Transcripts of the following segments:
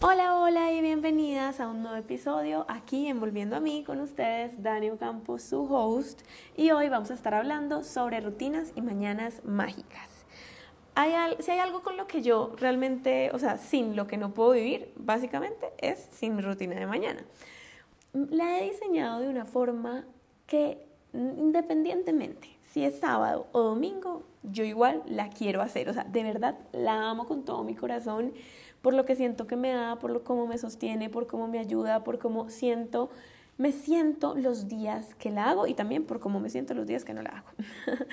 Hola, hola y bienvenidas a un nuevo episodio aquí en Volviendo a mí con ustedes, Daniel Campos, su host, y hoy vamos a estar hablando sobre rutinas y mañanas mágicas. Si hay algo con lo que yo realmente, o sea, sin lo que no puedo vivir, básicamente es sin rutina de mañana. La he diseñado de una forma que independientemente si es sábado o domingo, yo igual la quiero hacer, o sea, de verdad la amo con todo mi corazón por lo que siento que me da, por lo cómo me sostiene, por cómo me ayuda, por cómo siento, me siento los días que la hago y también por cómo me siento los días que no la hago.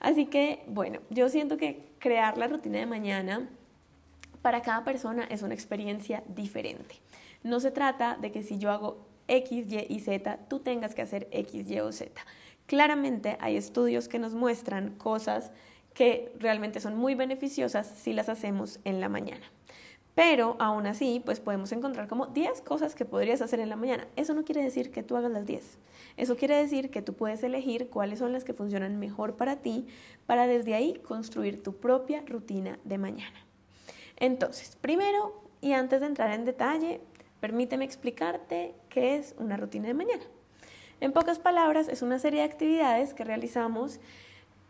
Así que, bueno, yo siento que crear la rutina de mañana para cada persona es una experiencia diferente. No se trata de que si yo hago X, Y y Z, tú tengas que hacer X, Y o Z. Claramente hay estudios que nos muestran cosas que realmente son muy beneficiosas si las hacemos en la mañana. Pero aún así, pues podemos encontrar como 10 cosas que podrías hacer en la mañana. Eso no quiere decir que tú hagas las 10. Eso quiere decir que tú puedes elegir cuáles son las que funcionan mejor para ti para desde ahí construir tu propia rutina de mañana. Entonces, primero y antes de entrar en detalle, permíteme explicarte qué es una rutina de mañana. En pocas palabras, es una serie de actividades que realizamos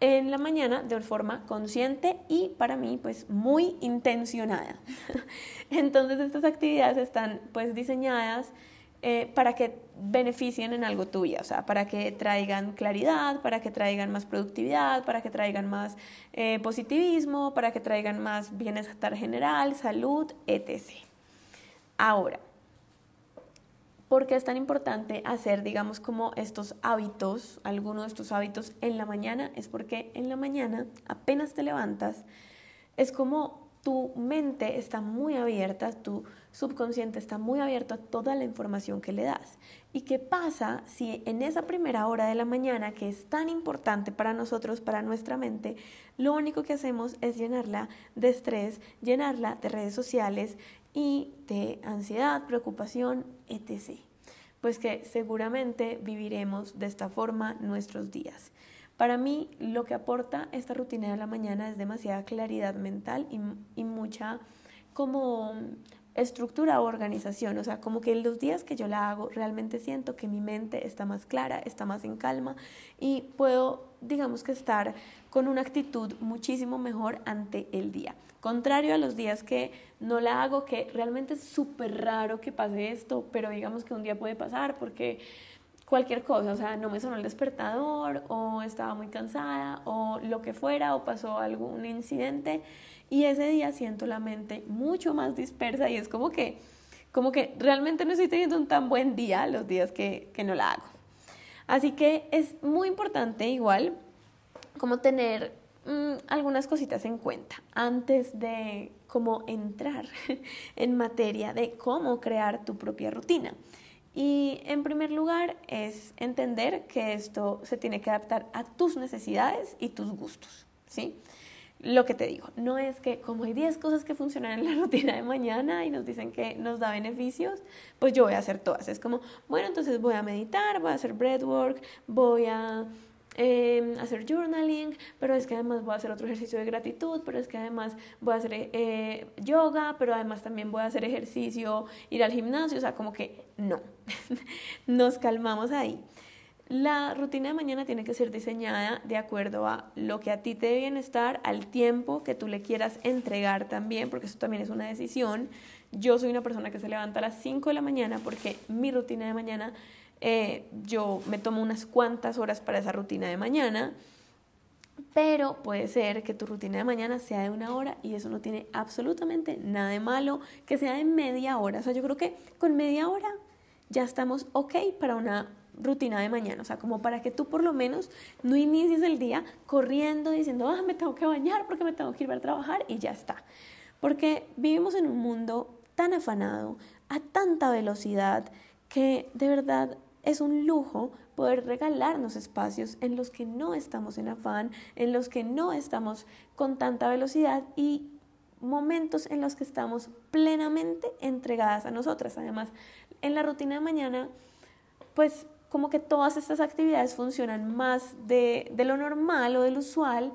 en la mañana de forma consciente y para mí pues muy intencionada. Entonces estas actividades están pues diseñadas eh, para que beneficien en algo tu vida, o sea, para que traigan claridad, para que traigan más productividad, para que traigan más eh, positivismo, para que traigan más bienestar general, salud, etc. Ahora, ¿Por qué es tan importante hacer, digamos, como estos hábitos, algunos de estos hábitos en la mañana? Es porque en la mañana, apenas te levantas, es como tu mente está muy abierta, tu subconsciente está muy abierto a toda la información que le das. ¿Y qué pasa si en esa primera hora de la mañana, que es tan importante para nosotros, para nuestra mente, lo único que hacemos es llenarla de estrés, llenarla de redes sociales, y de ansiedad, preocupación, etc. Pues que seguramente viviremos de esta forma nuestros días. Para mí lo que aporta esta rutina de la mañana es demasiada claridad mental y, mucha como estructura o organización, o sea, como que los días que yo la hago realmente siento que mi mente está más clara, está más en calma y puedo, digamos que estar con una actitud muchísimo mejor ante el día. Contrario a los días que no la hago, que realmente es súper raro que pase esto, pero digamos que un día puede pasar porque cualquier cosa, o sea, no me sonó el despertador o estaba muy cansada o lo que fuera o pasó algún incidente y ese día siento la mente mucho más dispersa y es como que, como que realmente no estoy teniendo un tan buen día los días que, que no la hago. Así que es muy importante igual como tener mm, algunas cositas en cuenta antes de cómo entrar en materia de cómo crear tu propia rutina. Y en primer lugar es entender que esto se tiene que adaptar a tus necesidades y tus gustos, ¿sí? Lo que te digo, no es que como hay 10 cosas que funcionan en la rutina de mañana y nos dicen que nos da beneficios, pues yo voy a hacer todas. Es como, bueno, entonces voy a meditar, voy a hacer breathwork, voy a em, hacer journaling, pero es que además voy a hacer otro ejercicio de gratitud, pero es que además voy a hacer eh, yoga, pero además también voy a hacer ejercicio, ir al gimnasio, o sea, como que no, nos calmamos ahí. La rutina de mañana tiene que ser diseñada de acuerdo a lo que a ti te dé bienestar, al tiempo que tú le quieras entregar también, porque eso también es una decisión. Yo soy una persona que se levanta a las 5 de la mañana porque mi rutina de mañana, eh, yo me tomo unas cuantas horas para esa rutina de mañana, pero puede ser que tu rutina de mañana sea de una hora y eso no tiene absolutamente nada de malo, que sea de media hora. O sea, yo creo que con media hora ya estamos ok para una rutina de mañana, o sea, como para que tú por lo menos no inicies el día corriendo diciendo, ah, me tengo que bañar porque me tengo que ir a trabajar y ya está. Porque vivimos en un mundo tan afanado, a tanta velocidad, que de verdad es un lujo poder regalarnos espacios en los que no estamos en afán, en los que no estamos con tanta velocidad y momentos en los que estamos plenamente entregadas a nosotras. Además, en la rutina de mañana, pues como que todas estas actividades funcionan más de, lo normal o del usual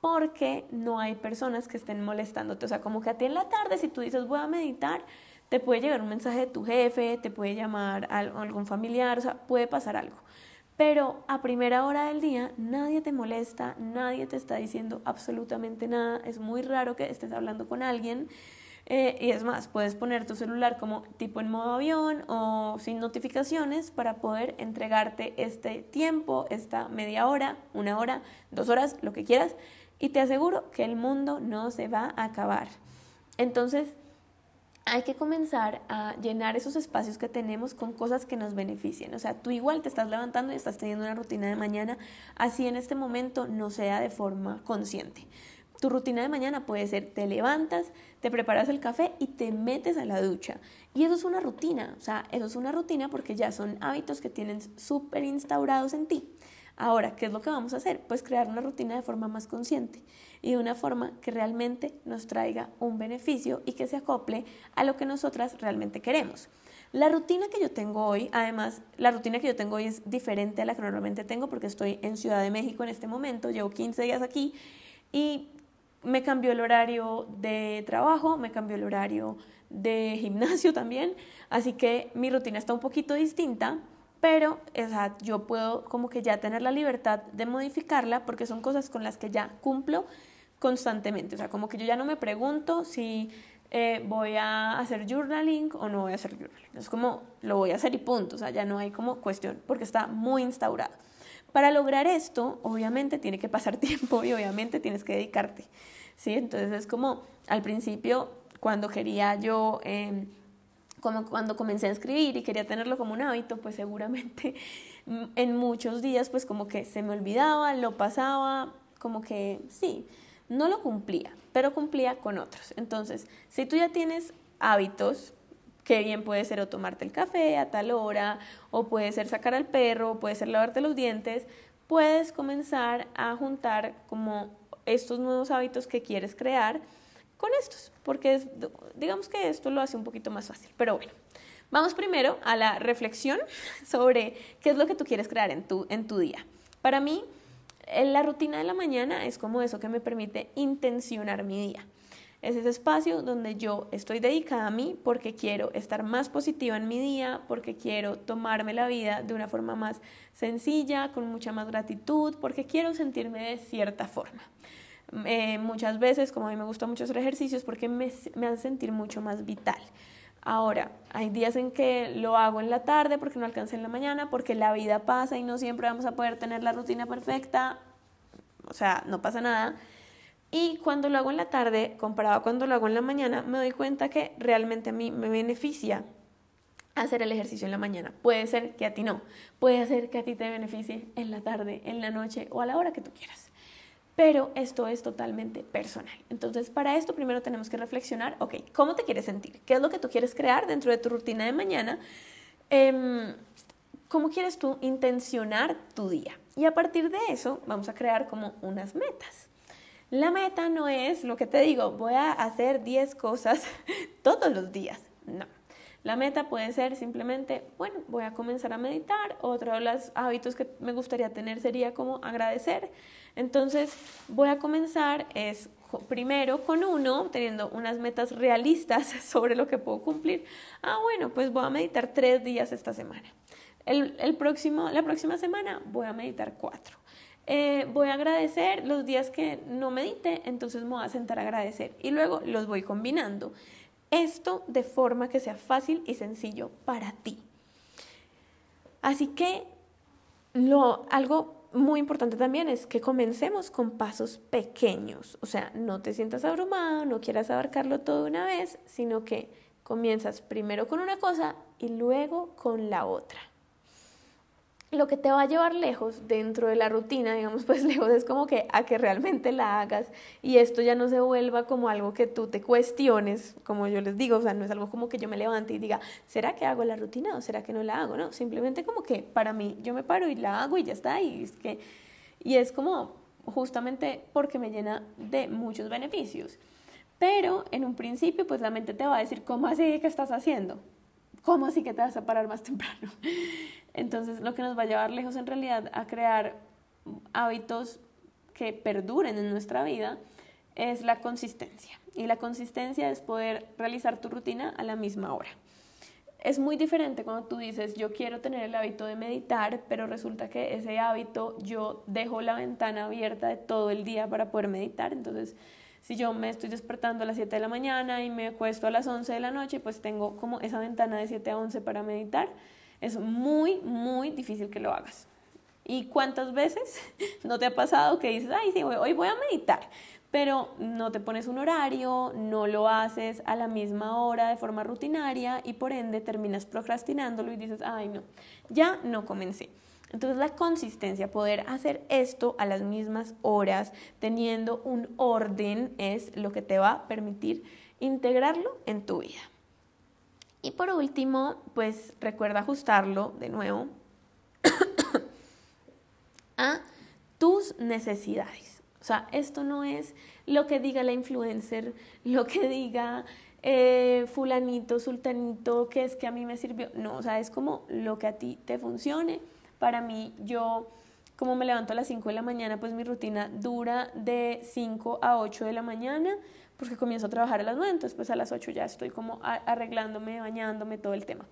porque no hay personas que estén molestándote. O sea, como que a ti en la tarde, si tú dices voy a meditar, te puede llegar un mensaje de tu jefe, te puede llamar algún familiar, o sea, puede pasar algo. Pero a primera hora del día nadie te molesta, nadie te está diciendo absolutamente nada. Es muy raro que estés hablando con alguien. Eh, y es más, puedes poner tu celular como tipo en modo avión o sin notificaciones para poder entregarte este tiempo, esta media hora, una hora, dos horas, lo que quieras. Y te aseguro que el mundo no se va a acabar. Entonces, hay que comenzar a llenar esos espacios que tenemos con cosas que nos beneficien. O sea, tú igual te estás levantando y estás teniendo una rutina de mañana, así en este momento no sea de forma consciente. Tu rutina de mañana puede ser, te levantas, te preparas el café y te metes a la ducha. Y eso es una rutina, o sea, eso es una rutina porque ya son hábitos que tienen súper instaurados en ti. Ahora, ¿qué es lo que vamos a hacer? Pues crear una rutina de forma más consciente y de una forma que realmente nos traiga un beneficio y que se acople a lo que nosotras realmente queremos. La rutina que yo tengo hoy, además, la rutina que yo tengo hoy es diferente a la que normalmente tengo porque estoy en Ciudad de México en este momento, llevo 15 días aquí y me cambió el horario de trabajo, me cambió el horario de gimnasio también, así que mi rutina está un poquito distinta pero yo puedo como que ya tener la libertad de modificarla porque son cosas con las que ya cumplo constantemente. O sea, como que yo ya no me pregunto si eh, voy a hacer journaling o no voy a hacer journaling. Es como lo voy a hacer y punto. O sea, ya no hay como cuestión porque está muy instaurado. Para lograr esto, obviamente tiene que pasar tiempo y obviamente tienes que dedicarte. ¿sí? Entonces es como al principio, cuando quería yo... Eh, como cuando comencé a escribir y quería tenerlo como un hábito, pues seguramente en muchos días pues como que se me olvidaba, lo pasaba, como que sí, no lo cumplía, pero cumplía con otros. Entonces, si tú ya tienes hábitos, que bien puede ser o tomarte el café a tal hora, o puede ser sacar al perro, o puede ser lavarte los dientes, puedes comenzar a juntar como estos nuevos hábitos que quieres crear con estos, porque digamos que esto lo hace un poquito más fácil. Pero bueno, vamos primero a la reflexión sobre qué es lo que tú quieres crear en tu, en tu día. Para mí, la rutina de la mañana es como eso que me permite intencionar mi día. Es ese espacio donde yo estoy dedicada a mí porque quiero estar más positiva en mi día, porque quiero tomarme la vida de una forma más sencilla, con mucha más gratitud, porque quiero sentirme de cierta forma. Eh, muchas veces, como a mí me gusta mucho hacer ejercicios, porque me, me hace sentir mucho más vital. Ahora, hay días en que lo hago en la tarde porque no alcancé en la mañana, porque la vida pasa y no siempre vamos a poder tener la rutina perfecta, o sea, no pasa nada. Y cuando lo hago en la tarde, comparado a cuando lo hago en la mañana, me doy cuenta que realmente a mí me beneficia hacer el ejercicio en la mañana. Puede ser que a ti no, puede ser que a ti te beneficie en la tarde, en la noche o a la hora que tú quieras pero esto es totalmente personal. Entonces, para esto primero tenemos que reflexionar, ok, ¿cómo te quieres sentir? ¿Qué es lo que tú quieres crear dentro de tu rutina de mañana? Em, ¿Cómo quieres tú intencionar tu día? Y a partir de eso vamos a crear como unas metas. La meta no es lo que te digo, voy a hacer 10 cosas todos los días. No. La meta puede ser simplemente, bueno, voy a comenzar a meditar. Otro de los hábitos que me gustaría tener sería como agradecer. Entonces, voy a comenzar es primero con uno, teniendo unas metas realistas sobre lo que puedo cumplir. Ah, bueno, pues voy a meditar tres días esta semana. El, próximo, la próxima semana voy a meditar cuatro. Eh, voy a agradecer los días que no medite, entonces me voy a sentar a agradecer y luego los voy combinando. Esto de forma que sea fácil y sencillo para ti. Así que lo, algo muy importante también es que comencemos con pasos pequeños, o sea, no te sientas abrumado, no quieras abarcarlo todo una vez, sino que comienzas primero con una cosa y luego con la otra lo que te va a llevar lejos dentro de la rutina, digamos, pues lejos es como que a que realmente la hagas y esto ya no se vuelva como algo que tú te cuestiones, como yo les digo, o sea, no es algo como que yo me levante y diga, ¿será que hago la rutina o será que no la hago? No, simplemente como que para mí yo me paro y la hago y ya está, y es que, y es como justamente porque me llena de muchos beneficios. Pero en un principio, pues la mente te va a decir, ¿cómo así que estás haciendo? ¿Cómo así que te vas a parar más temprano? Entonces, lo que nos va a llevar lejos en realidad a crear hábitos que perduren en nuestra vida es la consistencia. Y la consistencia es poder realizar tu rutina a la misma hora. Es muy diferente cuando tú dices, yo quiero tener el hábito de meditar, pero resulta que ese hábito yo dejo la ventana abierta de todo el día para poder meditar. Entonces, si yo me estoy despertando a las 7 de la mañana y me acuesto a las 11 de la noche, pues tengo como esa ventana de 7 a 11 para meditar. Es muy, muy difícil que lo hagas. ¿Y cuántas veces no te ha pasado que dices, ay, sí, hoy voy a meditar? Pero no te pones un horario, no lo haces a la misma hora de forma rutinaria y por ende terminas procrastinándolo y dices, ay, no, ya no comencé. Entonces la consistencia, poder hacer esto a las mismas horas, teniendo un orden, es lo que te va a permitir integrarlo en tu vida. Y por último, pues recuerda ajustarlo de nuevo a tus necesidades. O sea, esto no es lo que diga la influencer, lo que diga eh, fulanito, sultanito, que es que a mí me sirvió. No, o sea, es como lo que a ti te funcione para mí, yo como me levanto a las 5 de la mañana, pues mi rutina dura de 5 a 8 de la mañana, porque comienzo a trabajar a las 9, entonces pues a las 8 ya estoy como arreglándome, bañándome, todo el tema.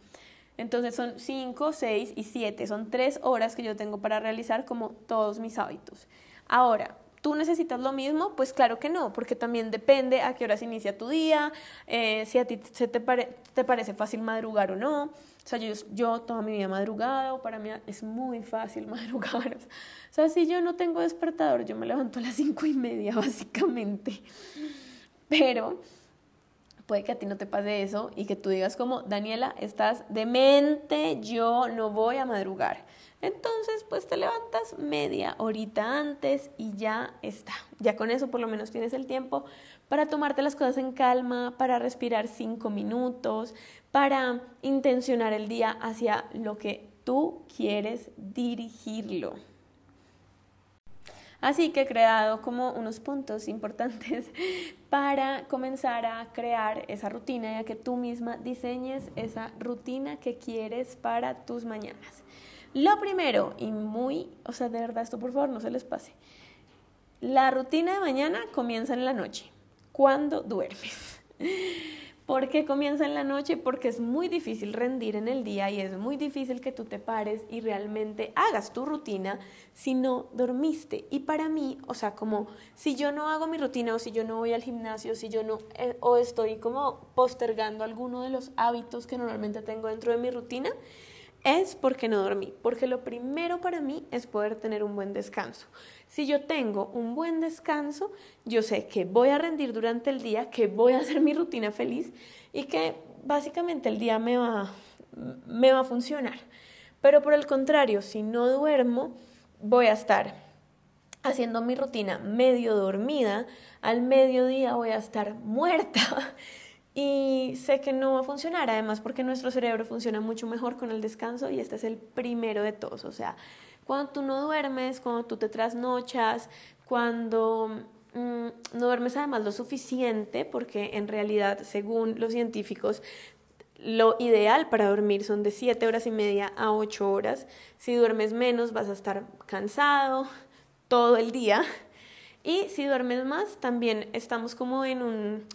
Entonces son 5, 6 y 7, son 3 horas que yo tengo para realizar como todos mis hábitos. Ahora, ¿Tú necesitas lo mismo? Pues claro que no, porque también depende a qué horas inicia tu día, eh, si a ti se te, parece fácil madrugar o no. O sea, yo, yo toda mi vida madrugado, para mí es muy fácil madrugar. O sea, si yo no tengo despertador, yo me levanto a las cinco y media, básicamente. Pero puede que a ti no te pase eso y que tú digas como, Daniela, estás demente, yo no voy a madrugar. Entonces, pues te levantas media horita antes y ya está. Ya con eso por lo menos tienes el tiempo para tomarte las cosas en calma, para respirar cinco minutos, para intencionar el día hacia lo que tú quieres dirigirlo. Así que he creado como unos puntos importantes para comenzar a crear esa rutina y a que tú misma diseñes esa rutina que quieres para tus mañanas. Lo primero, y muy, o sea, de verdad, esto por favor no se les pase. La rutina de mañana comienza en la noche cuando duermes. ¿Por qué comienza en la noche? Porque es muy difícil rendir en el día y es muy difícil que tú te pares y realmente hagas tu rutina si no dormiste. Y para mí, o sea, como si yo no hago mi rutina o si yo no voy al gimnasio, si yo no, eh, o estoy como postergando alguno de los hábitos que normalmente tengo dentro de mi rutina, es porque no dormí, porque lo primero para mí es poder tener un buen descanso. Si yo tengo un buen descanso, yo sé que voy a rendir durante el día, que voy a hacer mi rutina feliz y que básicamente el día me va, me va a funcionar. Pero por el contrario, si no duermo, voy a estar haciendo mi rutina medio dormida, al mediodía voy a estar muerta y sé que no va a funcionar, además porque nuestro cerebro funciona mucho mejor con el descanso y este es el primero de todos. O sea, cuando tú no duermes, cuando tú te trasnochas, cuando mm, no duermes además lo suficiente, porque en realidad, según los científicos, lo ideal para dormir son de 7 horas y media a 8 horas. Si duermes menos vas a estar cansado todo el día. Y si duermes más, también estamos como en un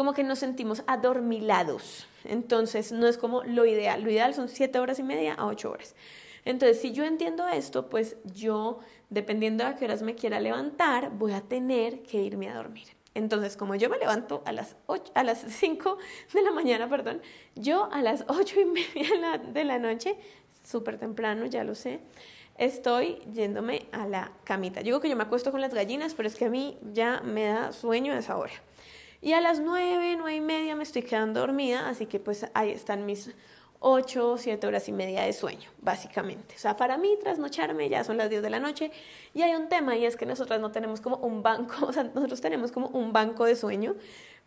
como que nos sentimos adormilados. Entonces, no es como lo ideal. Lo ideal son siete horas y media a ocho horas. Entonces, si yo entiendo esto, pues yo, dependiendo de a qué horas me quiera levantar, voy a tener que irme a dormir. Entonces, como yo me levanto a las, a las 5 de la mañana, perdón, yo a las ocho y media de la noche, súper temprano, ya lo sé, estoy yéndome a la camita. Digo que yo me acuesto con las gallinas, pero es que a mí ya me da sueño a esa hora. Y a las nueve, nueve y media me estoy quedando dormida, así que pues ahí están mis ocho, siete horas y media de sueño, básicamente. O sea, para mí trasnocharme ya son las 10 de la noche y hay un tema y es que nosotras no tenemos como un banco, o sea, nosotros tenemos como un banco de sueño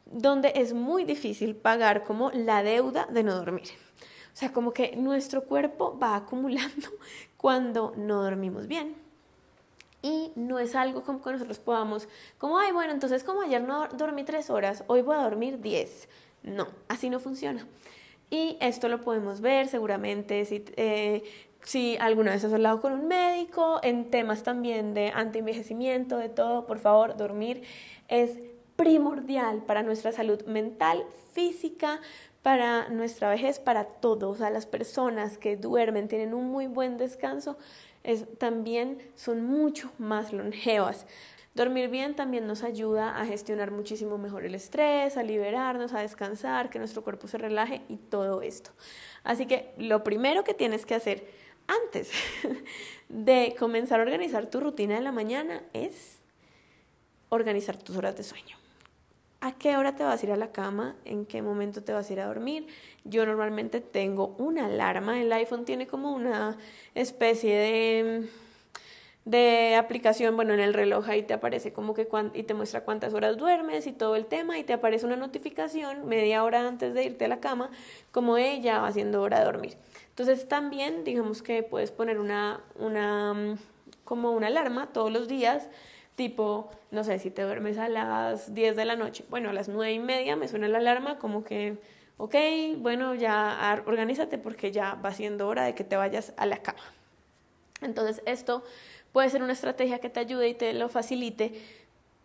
donde es muy difícil pagar como la deuda de no dormir. O sea, como que nuestro cuerpo va acumulando cuando no dormimos bien y no es algo como que nosotros podamos, como, ay, bueno, entonces como ayer no dormí tres horas, hoy voy a dormir diez. No, así no funciona. Y esto lo podemos ver seguramente si, eh, si alguna vez has hablado con un médico, en temas también de antienvejecimiento, de todo, por favor, dormir es primordial para nuestra salud mental, física, para nuestra vejez, para todos. O sea, las personas que duermen, tienen un muy buen descanso, también son mucho más longevas. Dormir bien también nos ayuda a gestionar muchísimo mejor el estrés, a liberarnos, a descansar, que nuestro cuerpo se relaje y todo esto. Así que lo primero que tienes que hacer antes de comenzar a organizar tu rutina de la mañana es organizar tus horas de sueño. ¿A qué hora te vas a ir a la cama? ¿En qué momento te vas a ir a dormir? Yo normalmente tengo una alarma. El iPhone tiene como una especie de, de aplicación, bueno, en el reloj ahí te aparece como que y te muestra cuántas horas duermes y todo el tema y te aparece una notificación media hora antes de irte a la cama como ella va siendo hora de dormir. Entonces también digamos que puedes poner una, una como una alarma todos los días tipo, no sé, si te duermes a las 10 de la noche, bueno, a las 9 y media me suena la alarma como que, ok, bueno, ya organízate porque ya va siendo hora de que te vayas a la cama. Entonces esto puede ser una estrategia que te ayude y te lo facilite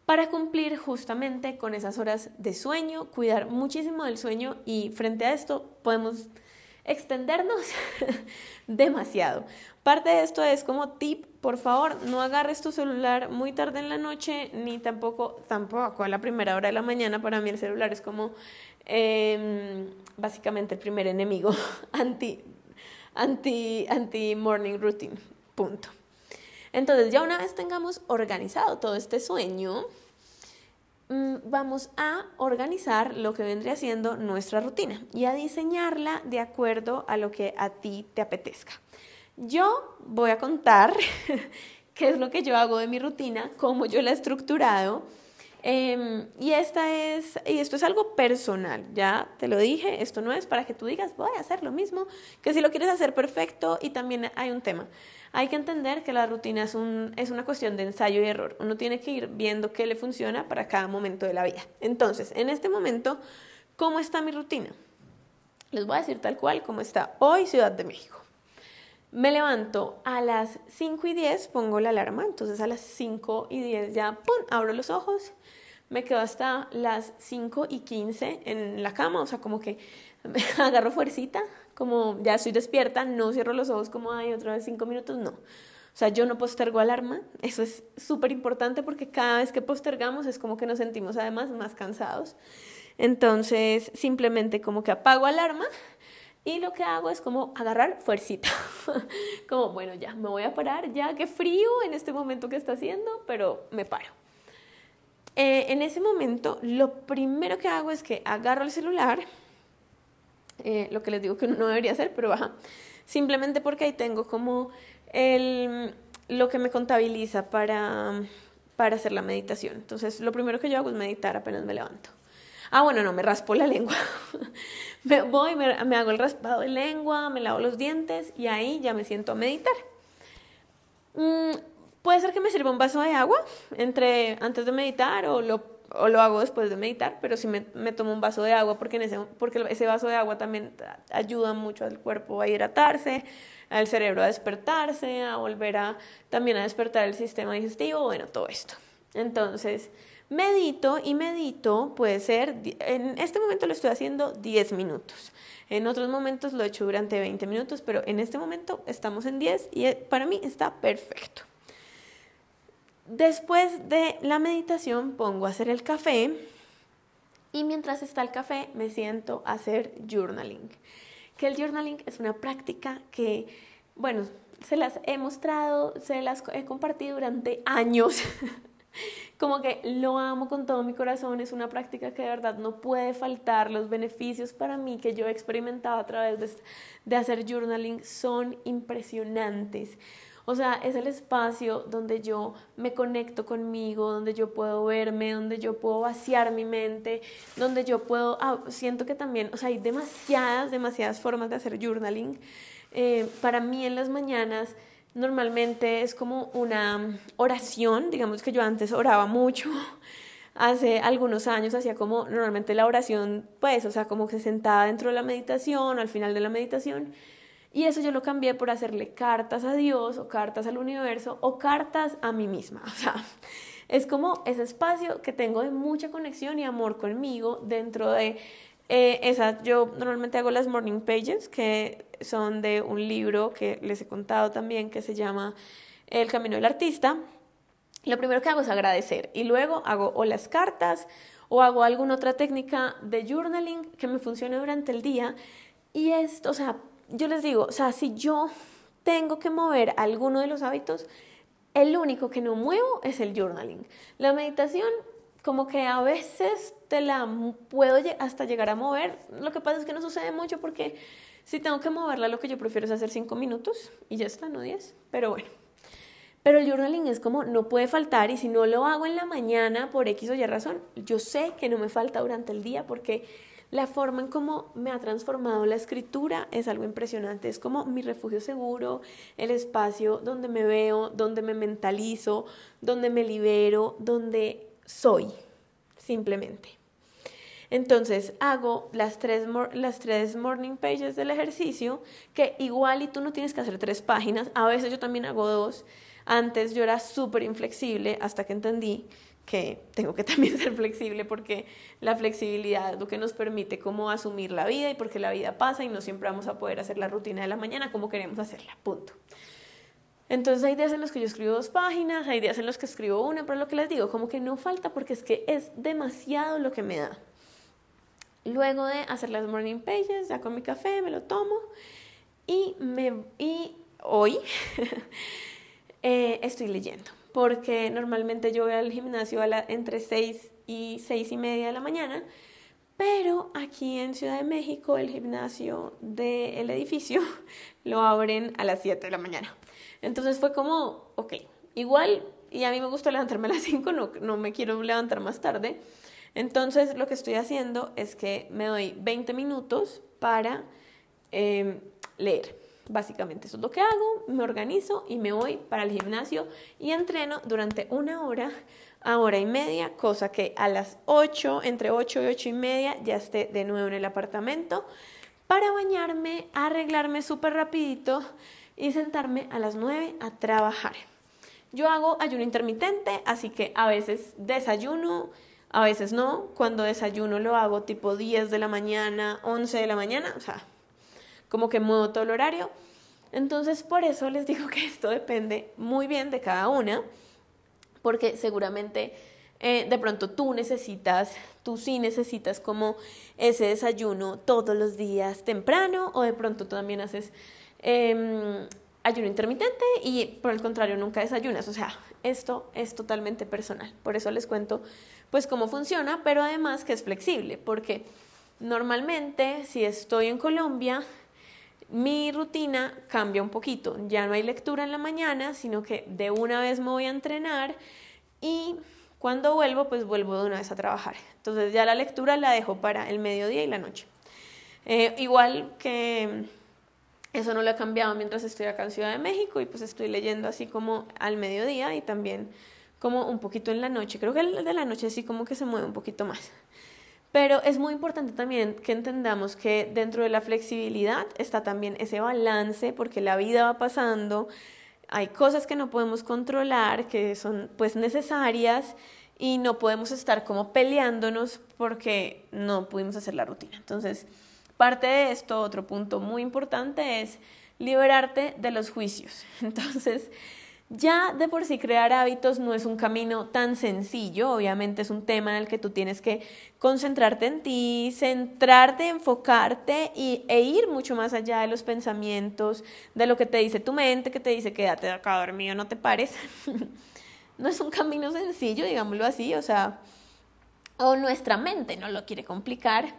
para cumplir justamente con esas horas de sueño, cuidar muchísimo del sueño y frente a esto podemos extendernos demasiado. Parte de esto es como tip, por favor, no agarres tu celular muy tarde en la noche, ni tampoco, tampoco a la primera hora de la mañana. Para mí el celular es como em, básicamente el primer enemigo anti, anti, anti morning routine. Punto. Entonces, ya una vez tengamos organizado todo este sueño, Mm, vamos a organizar lo que vendría siendo nuestra rutina y a diseñarla de acuerdo a lo que a ti te apetezca. Yo voy a contar qué es lo que yo hago de mi rutina, cómo yo la he estructurado. Em, y, esta es, y esto es algo personal, ya te lo dije, esto no es para que tú digas voy a hacer lo mismo, que si lo quieres hacer perfecto y también hay un tema. Hay que entender que la rutina es, un, es una cuestión de ensayo y error. Uno tiene que ir viendo qué le funciona para cada momento de la vida. Entonces, en este momento, ¿cómo está mi rutina? Les voy a decir tal cual como está hoy Ciudad de México. Me levanto a las 5 y 10, pongo la alarma, entonces a las 5 y 10 ya, ¡pum!, abro los ojos, me quedo hasta las 5 y 15 en la cama, o sea, como que agarro fuercita, como ya estoy despierta, no cierro los ojos como hay otra vez cinco minutos, no. O sea, yo no postergo alarma, eso es súper importante porque cada vez que postergamos es como que nos sentimos además más cansados. Entonces, simplemente como que apago alarma y lo que hago es como agarrar fuercita. como, bueno, ya me voy a parar, ya qué frío en este momento que está haciendo, pero me paro. Eh, en ese momento, lo primero que hago es que agarro el celular, eh, lo que les digo que no debería hacer, pero baja. Simplemente porque ahí tengo como el, lo que me contabiliza para, para hacer la meditación. Entonces, lo primero que yo hago es meditar apenas me levanto. Ah, bueno, no, me raspo la lengua. me voy, me, hago el raspado de lengua, me lavo los dientes y ahí ya me siento a meditar. Mm, puede ser que me sirva un vaso de agua entre, antes de meditar o lo o lo hago después de meditar, pero si me, me, tomo un vaso de agua porque, ese, porque ese vaso de agua también ayuda mucho al cuerpo a hidratarse, al cerebro a despertarse, a volver a también a despertar el sistema digestivo, bueno, todo esto. Entonces, medito y medito puede ser, en este momento lo estoy haciendo 10 minutos. En otros momentos lo he hecho durante 20 minutos, pero en este momento estamos en 10 y para mí está perfecto. Después de la meditación pongo a hacer el café y mientras está el café me siento a hacer journaling. Que el journaling es una práctica que, bueno, se las he mostrado, se las he compartido durante años. Como que lo amo con todo mi corazón, es una práctica que de verdad no puede faltar. Los beneficios para mí que yo he experimentado a través de, de hacer journaling son impresionantes o sea, es el espacio donde yo me conecto conmigo, donde yo puedo verme, donde yo puedo vaciar mi mente, donde yo puedo, ah, siento que también, o sea, hay demasiadas, demasiadas formas de hacer journaling. Eh, para mí en las mañanas normalmente es como una oración, digamos que yo antes oraba mucho, hace algunos años hacía como normalmente la oración, pues, o sea, como que se sentaba dentro de la meditación, al final de la meditación, y eso yo lo cambié por hacerle cartas a Dios o cartas al universo o cartas a mí misma. O sea, Es como ese espacio que tengo de mucha conexión y amor conmigo dentro de eh, esa. Yo normalmente hago las morning pages, que son de un libro que les he contado también, que se llama El Camino del Artista. Lo primero que hago es agradecer y luego hago o las cartas o hago alguna otra técnica de journaling que me funcione durante el día. Y esto, o sea, yo les digo, o sea, si yo tengo que mover alguno de los hábitos, el único que no muevo es el journaling. La meditación, como que a veces te la puedo hasta llegar a mover. Lo que pasa es que no sucede mucho porque si tengo que moverla, lo que yo prefiero es hacer cinco minutos y ya está, no 10. Pero bueno. Pero el journaling es como no puede faltar y si no lo hago en la mañana por X o Y razón, yo sé que no me falta durante el día porque la forma en cómo me ha transformado la escritura es algo impresionante. Es como mi refugio seguro, el espacio donde me veo, donde me mentalizo, donde me libero, donde soy, simplemente. Entonces hago las tres, las tres morning pages del ejercicio, que igual y tú no tienes que hacer tres páginas, a veces yo también hago dos. Antes yo era súper inflexible hasta que entendí que tengo que también ser flexible porque la flexibilidad es lo que nos permite como asumir la vida y porque la vida pasa y no siempre vamos a poder hacer la rutina de la mañana como queremos hacerla, punto. Entonces hay días en los que yo escribo dos páginas, hay días en los que escribo una, pero lo que les digo, como que no falta porque es que es demasiado lo que me da. Luego de hacer las morning pages, ya con mi café, me lo tomo y, me, y hoy eh, estoy leyendo porque normalmente yo voy al gimnasio a la, entre 6 y 6 y media de la mañana, pero aquí en Ciudad de México el gimnasio del edificio lo abren a las 7 de la mañana. Entonces fue como, ok, igual, y a mí me gusta levantarme a las 5, no, no me quiero levantar más tarde. Entonces lo que estoy haciendo es que me doy 20 minutos para eh, leer. Básicamente eso es lo que hago, me organizo y me voy para el gimnasio y entreno durante una hora a hora y media, cosa que a las 8, entre 8 y 8 y media ya esté de nuevo en el apartamento para bañarme, arreglarme súper rapidito y sentarme a las 9 a trabajar. Yo hago ayuno intermitente, así que a veces desayuno, a veces no. Cuando desayuno lo hago tipo 10 de la mañana, 11 de la mañana, o sea, como que muevo todo el horario. Entonces, por eso les digo que esto depende muy bien de cada una, porque seguramente eh, de pronto tú necesitas, tú sí necesitas como ese desayuno todos los días temprano, o de pronto tú también haces em, ayuno intermitente y por el contrario nunca desayunas. O sea, esto es totalmente personal. Por eso les cuento pues cómo funciona, pero además que es flexible, porque normalmente si estoy en Colombia, mi rutina cambia un poquito. Ya no hay lectura en la mañana, sino que de una vez me voy a entrenar y cuando vuelvo, pues vuelvo de una vez a trabajar. Entonces ya la lectura la dejo para el mediodía y la noche. Eh, igual que eso no lo he cambiado mientras estoy acá en Ciudad de México y pues estoy leyendo así como al mediodía y también como un poquito en la noche. Creo que el de la noche sí como que se mueve un poquito más. Pero es muy importante también que entendamos que dentro de la flexibilidad está también ese balance, porque la vida va pasando, hay cosas que no podemos controlar, que son pues necesarias y no podemos estar como peleándonos porque no pudimos hacer la rutina. Entonces, parte de esto, otro punto muy importante es liberarte de los juicios. Entonces, ya de por sí crear hábitos no es un camino tan sencillo, obviamente es un tema en el que tú tienes que concentrarte en ti, centrarte, enfocarte y, e ir mucho más allá de los pensamientos, de lo que te dice tu mente, que te dice quédate acá dormido, no te pares. no es un camino sencillo, digámoslo así, o sea, o nuestra mente no lo quiere complicar.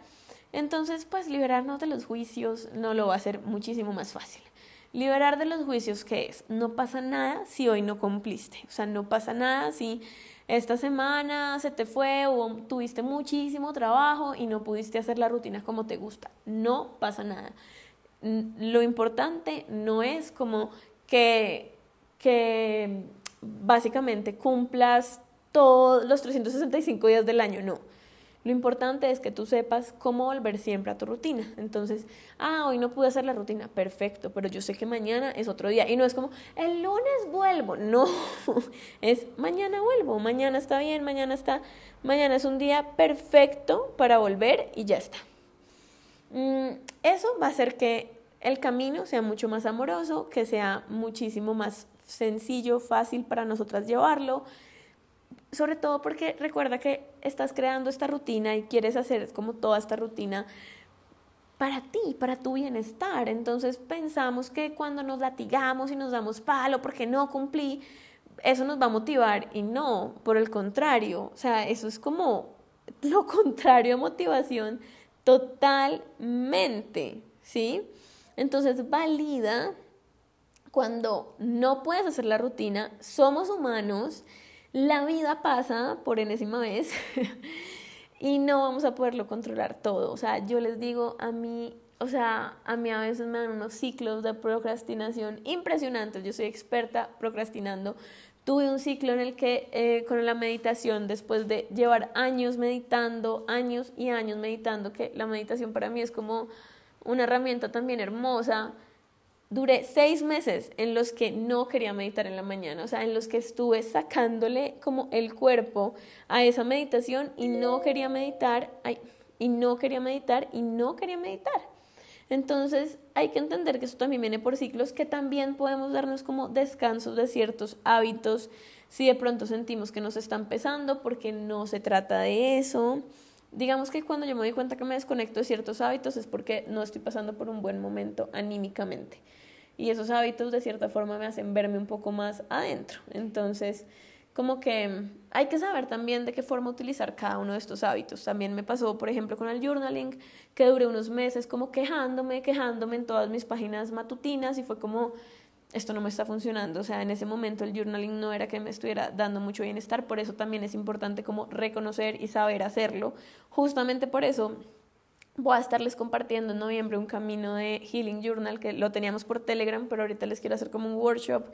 Entonces, pues liberarnos de los juicios no lo va a hacer muchísimo más fácil. Liberar de los juicios, ¿qué es? No pasa nada si hoy no cumpliste. O sea, no pasa nada si esta semana se te fue o tuviste muchísimo trabajo y no pudiste hacer la rutina como te gusta. No pasa nada. Lo importante no es como que, que básicamente cumplas todos los 365 días del año, no. Lo importante es que tú sepas cómo volver siempre a tu rutina. Entonces, ah, hoy no pude hacer la rutina, perfecto, pero yo sé que mañana es otro día. Y no es como, el lunes vuelvo. No, es mañana vuelvo, mañana está bien, mañana está, mañana es un día perfecto para volver y ya está. Mm, eso va a hacer que el camino sea mucho más amoroso, que sea muchísimo más sencillo, fácil para nosotras llevarlo sobre todo porque recuerda que estás creando esta rutina y quieres hacer como toda esta rutina para ti, para tu bienestar. Entonces pensamos que cuando nos latigamos y nos damos palo porque no cumplí, eso nos va a motivar y no, por el contrario, o sea, eso es como lo contrario a motivación totalmente, ¿sí? Entonces valida cuando no puedes hacer la rutina, somos humanos la vida pasa por enésima vez y no vamos a poderlo controlar todo. O sea, yo les digo, a mí, o sea, a mí a veces me dan unos ciclos de procrastinación impresionantes. Yo soy experta procrastinando. Tuve un ciclo en el que eh, con la meditación, después de llevar años meditando, años y años meditando, que la meditación para mí es como una herramienta también hermosa, duré seis meses en los que no quería meditar en la mañana, o sea, en los que estuve sacándole como el cuerpo a esa meditación y no quería meditar, y no quería meditar y no quería meditar. Entonces hay que entender que eso también viene por ciclos, que también podemos darnos como descansos de ciertos hábitos si de pronto sentimos que nos están pesando, porque no se trata de eso. Digamos que cuando yo me doy cuenta que me desconecto de ciertos hábitos es porque no estoy pasando por un buen momento anímicamente y esos hábitos de cierta forma me hacen verme un poco más adentro. Entonces, como que hay que saber también de qué forma utilizar cada uno de estos hábitos. También me pasó, por ejemplo, con el journaling, que duré unos meses como quejándome, quejándome en todas mis páginas matutinas y fue como, esto no me está funcionando. O sea, en ese momento el journaling no era que me estuviera dando mucho bienestar, por eso también es importante como reconocer y saber hacerlo. Justamente por eso voy a estarles compartiendo en noviembre un camino de Healing Journal que lo teníamos por Telegram, pero ahorita les quiero hacer como un workshop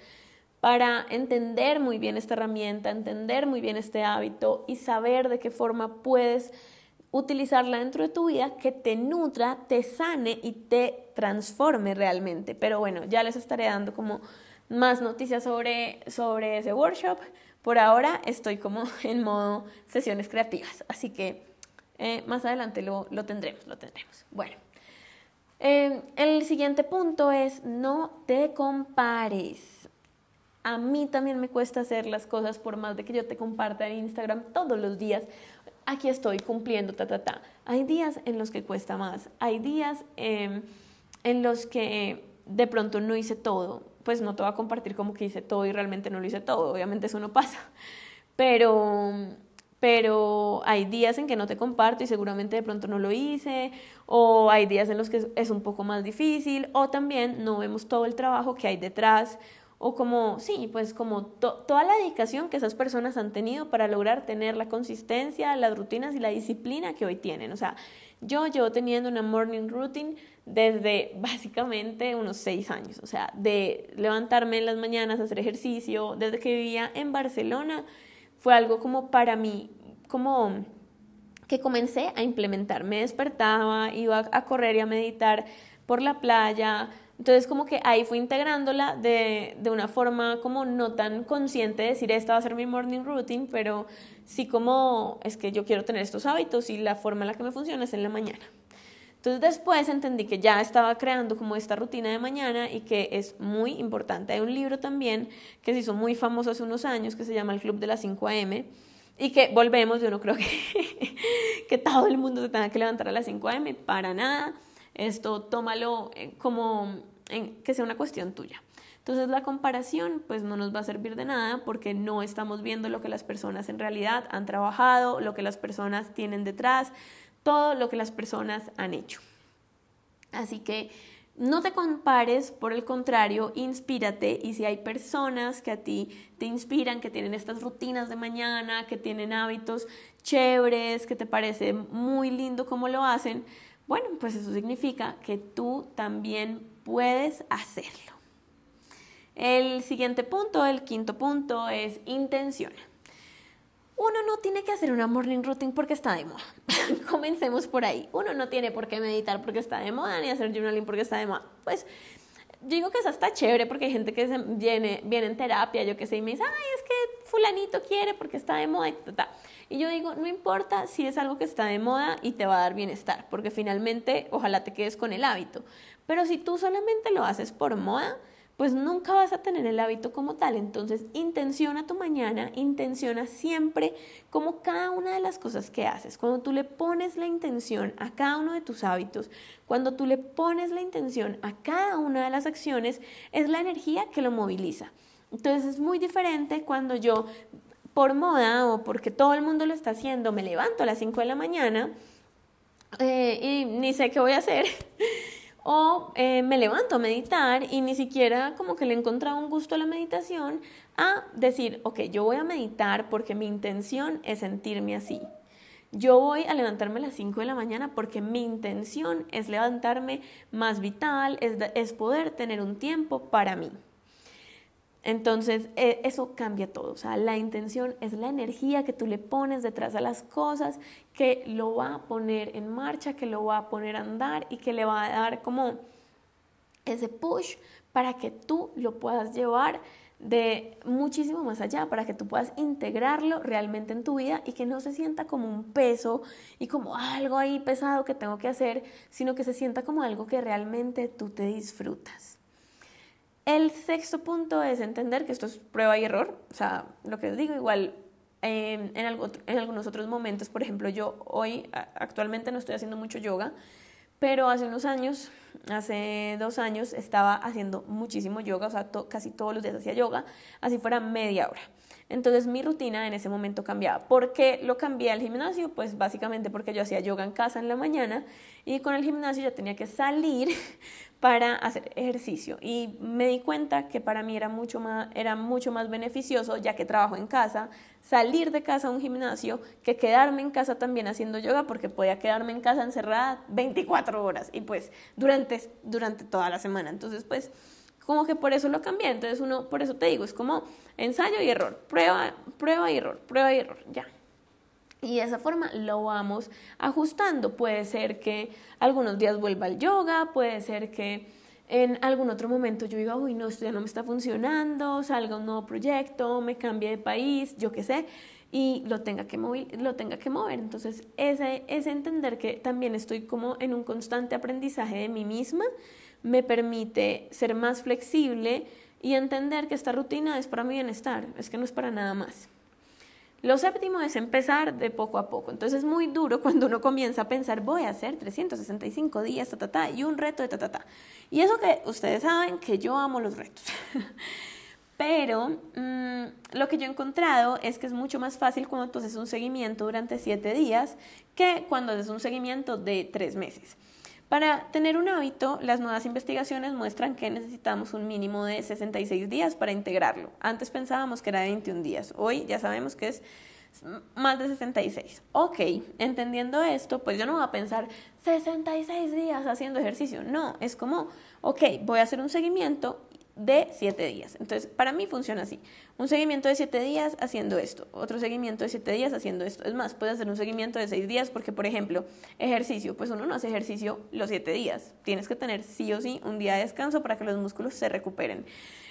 para entender muy bien esta herramienta, entender muy bien este hábito y saber de qué forma puedes utilizarla dentro de tu vida que te nutra, te sane y te transforme realmente. Pero bueno, ya les estaré dando como más noticias sobre, sobre ese workshop. Por ahora estoy como en modo sesiones creativas, así que eh, más adelante lo, lo, tendremos, lo tendremos. Bueno, eh, el siguiente punto es no te compares. A mí también me cuesta hacer las cosas por más de que yo te comparta en Instagram todos los días. Aquí estoy cumpliendo, ta, ta, ta. Hay días en los que cuesta más. Hay días em, en los que de pronto no hice todo. Pues no te voy a compartir como que hice todo y realmente no lo hice todo. Obviamente eso no pasa. Pero pero hay días en que no te comparto y seguramente de pronto no lo hice, o hay días en los que es un poco más difícil, o también no vemos todo el trabajo que hay detrás, o como, sí, pues como toda la dedicación que esas personas han tenido para lograr tener la consistencia, las rutinas y la disciplina que hoy tienen. O sea, yo llevo teniendo una morning routine desde básicamente unos seis años, o sea, de levantarme en las mañanas, hacer ejercicio, desde que vivía en Barcelona fue algo como para mí, como que comencé a implementar. Me despertaba, iba a correr y a meditar por la playa. Entonces como que ahí fui integrándola de, de una forma como no tan consciente de decir esta va a ser mi morning routine, pero sí como es que yo quiero tener estos hábitos y la forma en la que me funciona es en la mañana. Entonces después entendí que ya estaba creando como esta rutina de mañana y que es muy importante. Hay un libro también que se hizo muy famoso hace unos años que se llama El Club de las 5 AM y que volvemos, yo no creo que, que todo el mundo se tenga que levantar a las 5 AM, para nada. Esto tómalo eh, como en, que sea una cuestión tuya. Entonces la comparación pues no nos va a servir de nada porque no estamos viendo lo que las personas en realidad han trabajado, lo que las personas tienen detrás, todo lo que las personas han hecho. Así que no te compares, por el contrario, inspírate y si hay personas que a ti te inspiran, que tienen estas rutinas de mañana, que tienen hábitos chéveres, que te parece muy lindo como lo hacen, bueno, pues eso significa que tú también puedes hacerlo. El siguiente punto, el quinto punto es intención. Uno no tiene que hacer una morning routine porque está de moda. comencemos por ahí. Uno no tiene por qué meditar porque está de moda, ni hacer journaling porque está de moda. Pues digo que eso está chévere porque hay gente que viene, viene en terapia, yo que sé, y me dice, ay, es que fulanito quiere porque está de moda y Y yo digo, no importa si es algo que está de moda y te va a dar bienestar, porque finalmente ojalá te quedes con el hábito. Pero si tú solamente lo haces por moda, pues nunca vas a tener el hábito como tal. Entonces, intenciona tu mañana, intenciona siempre como cada una de las cosas que haces. Cuando tú le pones la intención a cada uno de tus hábitos, cuando tú le pones la intención a cada una de las acciones, es la energía que lo moviliza. Entonces, es muy diferente cuando yo, por moda o porque todo el mundo lo está haciendo, me levanto a las 5 de la mañana eh, y ni sé qué voy a hacer. O eh, me levanto a meditar y ni siquiera como que le he encontrado un gusto a la meditación, a decir, ok, yo voy a meditar porque mi intención es sentirme así. Yo voy a levantarme a las 5 de la mañana porque mi intención es levantarme más vital, es, es poder tener un tiempo para mí. Entonces, e, eso cambia todo. O sea, la intención es la energía que tú le pones detrás a las cosas, que lo va a poner en marcha, que lo va a poner a andar y que le va a dar como ese push para que tú lo puedas llevar de muchísimo más allá, para que tú puedas integrarlo realmente en tu vida y que no se sienta como un peso y como algo ahí pesado que tengo que hacer, sino que se sienta como algo que realmente tú te disfrutas. El sexto punto es entender que esto es prueba y error. O sea, lo que les digo, igual en, en algunos otros momentos, por ejemplo, yo hoy actualmente no estoy haciendo mucho yoga, pero hace unos años, hace dos años, estaba haciendo muchísimo yoga, o sea, casi todos los días hacía yoga, así fuera media hora. Entonces mi rutina en ese momento cambiaba. ¿Por qué lo cambié al gimnasio? Pues básicamente porque yo hacía yoga en casa en la mañana y con el gimnasio ya tenía que salir para hacer ejercicio y me di cuenta que para mí era mucho más, era mucho más beneficioso, ya que trabajo en casa, salir de casa a un gimnasio que quedarme en casa también haciendo yoga porque podía quedarme en casa encerrada 24 horas y pues durante, durante toda la semana. Entonces pues como que por eso lo cambié. Entonces uno, por eso te digo, es como ensayo y error, prueba, prueba y error, prueba y error, ya. Y de esa forma lo vamos ajustando. Puede ser que algunos días vuelva al yoga, puede ser que en algún otro momento yo diga, uy, no, esto ya no me está funcionando, salga un nuevo proyecto, me cambie de país, yo qué sé, y lo tenga que mover. Lo tenga que mover. Entonces, ese, ese entender que también estoy como en un constante aprendizaje de mí misma me permite ser más flexible y entender que esta rutina es para mi bienestar, es que no es para nada más. Lo séptimo es empezar de poco a poco. Entonces es muy duro cuando uno comienza a pensar, voy a hacer 365 días, ta, y un reto de ta. Y eso que ustedes saben que yo amo los retos. Pero mm, lo que yo he encontrado es que es mucho más fácil cuando tú haces un seguimiento durante siete días que cuando haces un seguimiento de tres meses. Para tener un hábito, las nuevas investigaciones muestran que necesitamos un mínimo de 66 días para integrarlo. Antes pensábamos que era 21 días, hoy ya sabemos que es más de 66. Ok, entendiendo esto, pues yo no voy a pensar 66 días haciendo ejercicio. No, es como, ok, voy a hacer un seguimiento de siete días. Entonces, para mí funciona así. Un seguimiento de siete días haciendo esto, otro seguimiento de siete días haciendo esto. Es más, puedes hacer un seguimiento de seis días porque, por ejemplo, ejercicio, pues uno no hace ejercicio los siete días. Tienes que tener sí o sí un día de descanso para que los músculos se recuperen.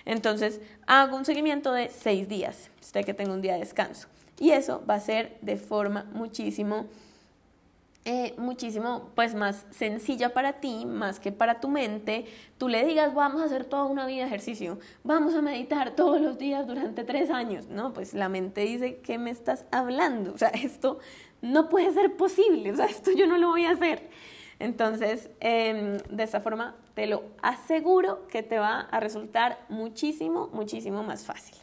Entonces, hago un seguimiento de seis días, usted que tengo un día de descanso. Y eso va a ser de forma muchísimo eh, muchísimo pues más sencilla para ti, más que para tu mente, tú le digas vamos a hacer toda una vida ejercicio, vamos a meditar todos los días durante tres años, no, pues la mente dice, ¿qué me estás hablando? O sea, esto no puede ser posible, o sea, esto yo no lo voy a hacer. Entonces, em, de esa forma, te lo aseguro que te va a resultar muchísimo, muchísimo más fácil.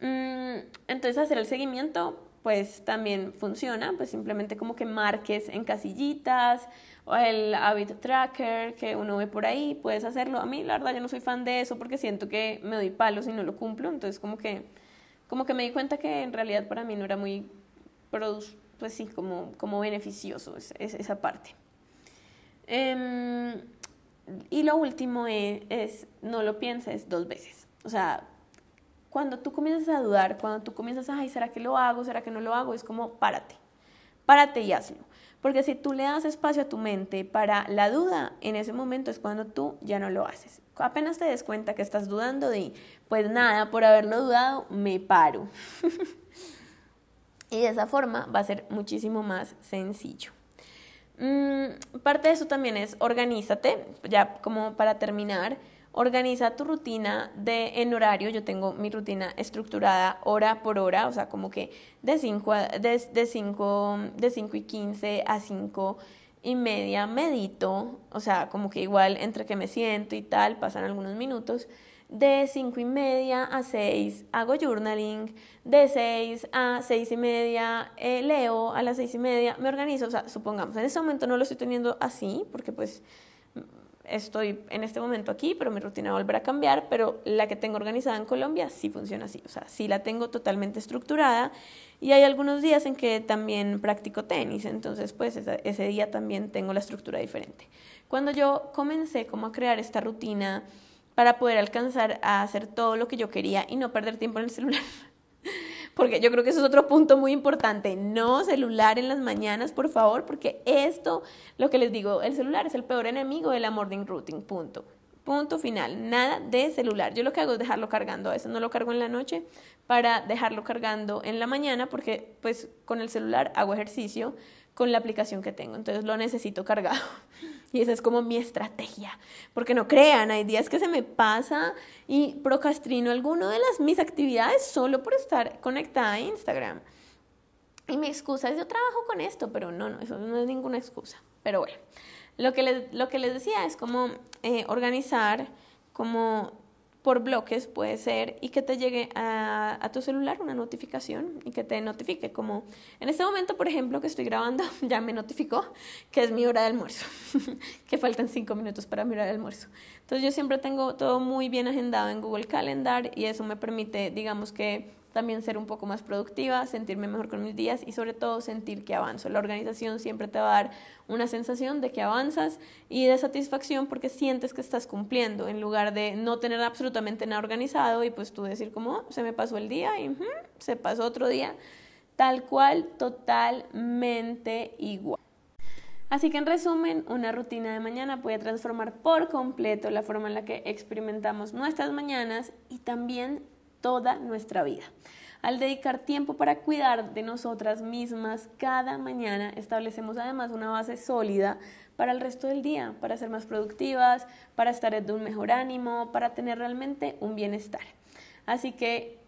Mm, entonces, hacer el seguimiento pues también funciona, pues simplemente como que marques en casillitas o el habit tracker que uno ve por ahí, puedes hacerlo. A mí la verdad yo no soy fan de eso porque siento que me doy palos y no lo cumplo, entonces como que como que me di cuenta que en realidad para mí no era muy pues sí, como, como beneficioso esa parte. Em, y lo último es, es no lo pienses dos veces. O sea, cuando tú comienzas a dudar, cuando tú comienzas a, ay, ¿será que lo hago? ¿Será que no lo hago? Es como, párate. párate y hazlo. Porque si tú le das espacio a tu mente para la duda, en ese momento es cuando tú ya no lo haces. Apenas te des cuenta que estás dudando de, pues nada, por haberlo dudado, me paro. y de esa forma va a ser muchísimo más sencillo. Mm, parte de eso también es organízate, ya como para terminar, organiza tu rutina de, en horario. Yo tengo mi rutina estructurada hora por hora, o sea, como que de 5 de, cinco, de cinco y 15 a 5 y media medito, o sea, como que igual entre que me siento y tal, pasan algunos minutos. De 5 y media a 6 hago journaling, de 6 a 6 y media eh, leo, a las 6 y media me organizo, o sea, supongamos, en este momento no lo estoy teniendo así, porque pues estoy en este momento aquí, pero mi rutina va a volver a cambiar, pero la que tengo organizada en Colombia sí funciona así, o sea, sí la tengo totalmente estructurada y hay algunos días en que también practico tenis, entonces pues ese, día también tengo la estructura diferente. Cuando yo comencé como a crear esta rutina para poder alcanzar a hacer todo lo que yo quería y no perder tiempo en el celular, porque yo creo que eso es otro punto muy importante. No celular en las mañanas, por favor, porque esto, lo que les digo, el celular es el peor enemigo de la morning routine, punto. Punto final, nada de celular. Yo lo que hago es dejarlo cargando, a veces no lo cargo en la noche para dejarlo cargando en la mañana porque pues con el celular hago ejercicio con la aplicación que tengo, entonces lo necesito cargado. Y esa es como mi estrategia. Porque no crean, hay días que se me pasa y procrastino alguno de las mis actividades solo por estar conectada a Instagram. Y mi excusa es yo trabajo con esto, pero no, no, eso no es ninguna excusa. Pero bueno, lo que les, lo que les decía es como eh, organizar como por bloques puede ser y que te llegue a, tu celular una notificación y que te notifique como en este momento por ejemplo que estoy grabando ya me notificó que es mi hora de almuerzo que faltan cinco minutos para mi hora de almuerzo. Entonces yo siempre tengo todo muy bien agendado en Google Calendar y eso me permite digamos que también ser un poco más productiva, sentirme mejor con mis días y sobre todo sentir que avanzo. La organización siempre te va a dar una sensación de que avanzas y de satisfacción porque sientes que estás cumpliendo en lugar de no tener absolutamente nada organizado y pues tú decir como oh, se me pasó el día y se pasó otro día, tal cual, totalmente igual. Así que en resumen, una rutina de mañana puede transformar por completo la forma en la que experimentamos nuestras mañanas y también toda nuestra vida. Al dedicar tiempo para cuidar de nosotras mismas cada mañana, establecemos además una base sólida para el resto del día, para ser más productivas, para estar de un mejor ánimo, para tener realmente un bienestar. Así que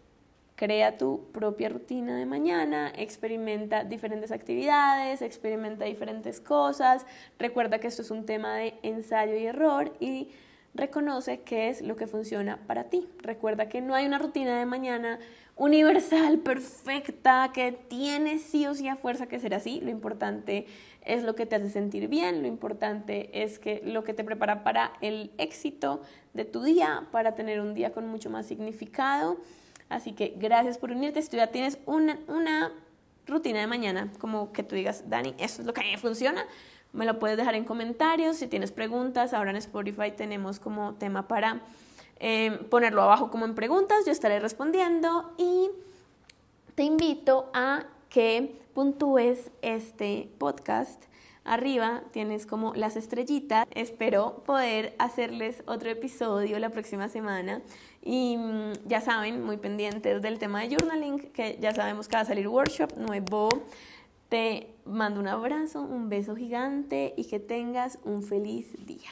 crea tu propia rutina de mañana, experimenta diferentes actividades, experimenta diferentes cosas, recuerda que esto es un tema de ensayo y error y reconoce qué es lo que funciona para ti. Recuerda que no hay una rutina de mañana universal, perfecta, que tiene sí o sí a fuerza que ser así. Lo importante es lo que te hace sentir bien, lo importante es que lo que te prepara para el éxito de tu día, para tener un día con mucho más significado. Así que gracias por unirte. Si tú ya tienes una, una rutina de mañana, como que tú digas, Dani, eso es lo que a funciona, me lo puedes dejar en comentarios. Si tienes preguntas, ahora en Spotify tenemos como tema para eh, ponerlo abajo como en preguntas. Yo estaré respondiendo y te invito a que puntúes este podcast. Arriba tienes como las estrellitas. Espero poder hacerles otro episodio la próxima semana. Y mm, ya saben, muy pendientes del tema de journaling, que ya sabemos que va a salir workshop nuevo mando un abrazo, un beso gigante y que tengas un feliz día.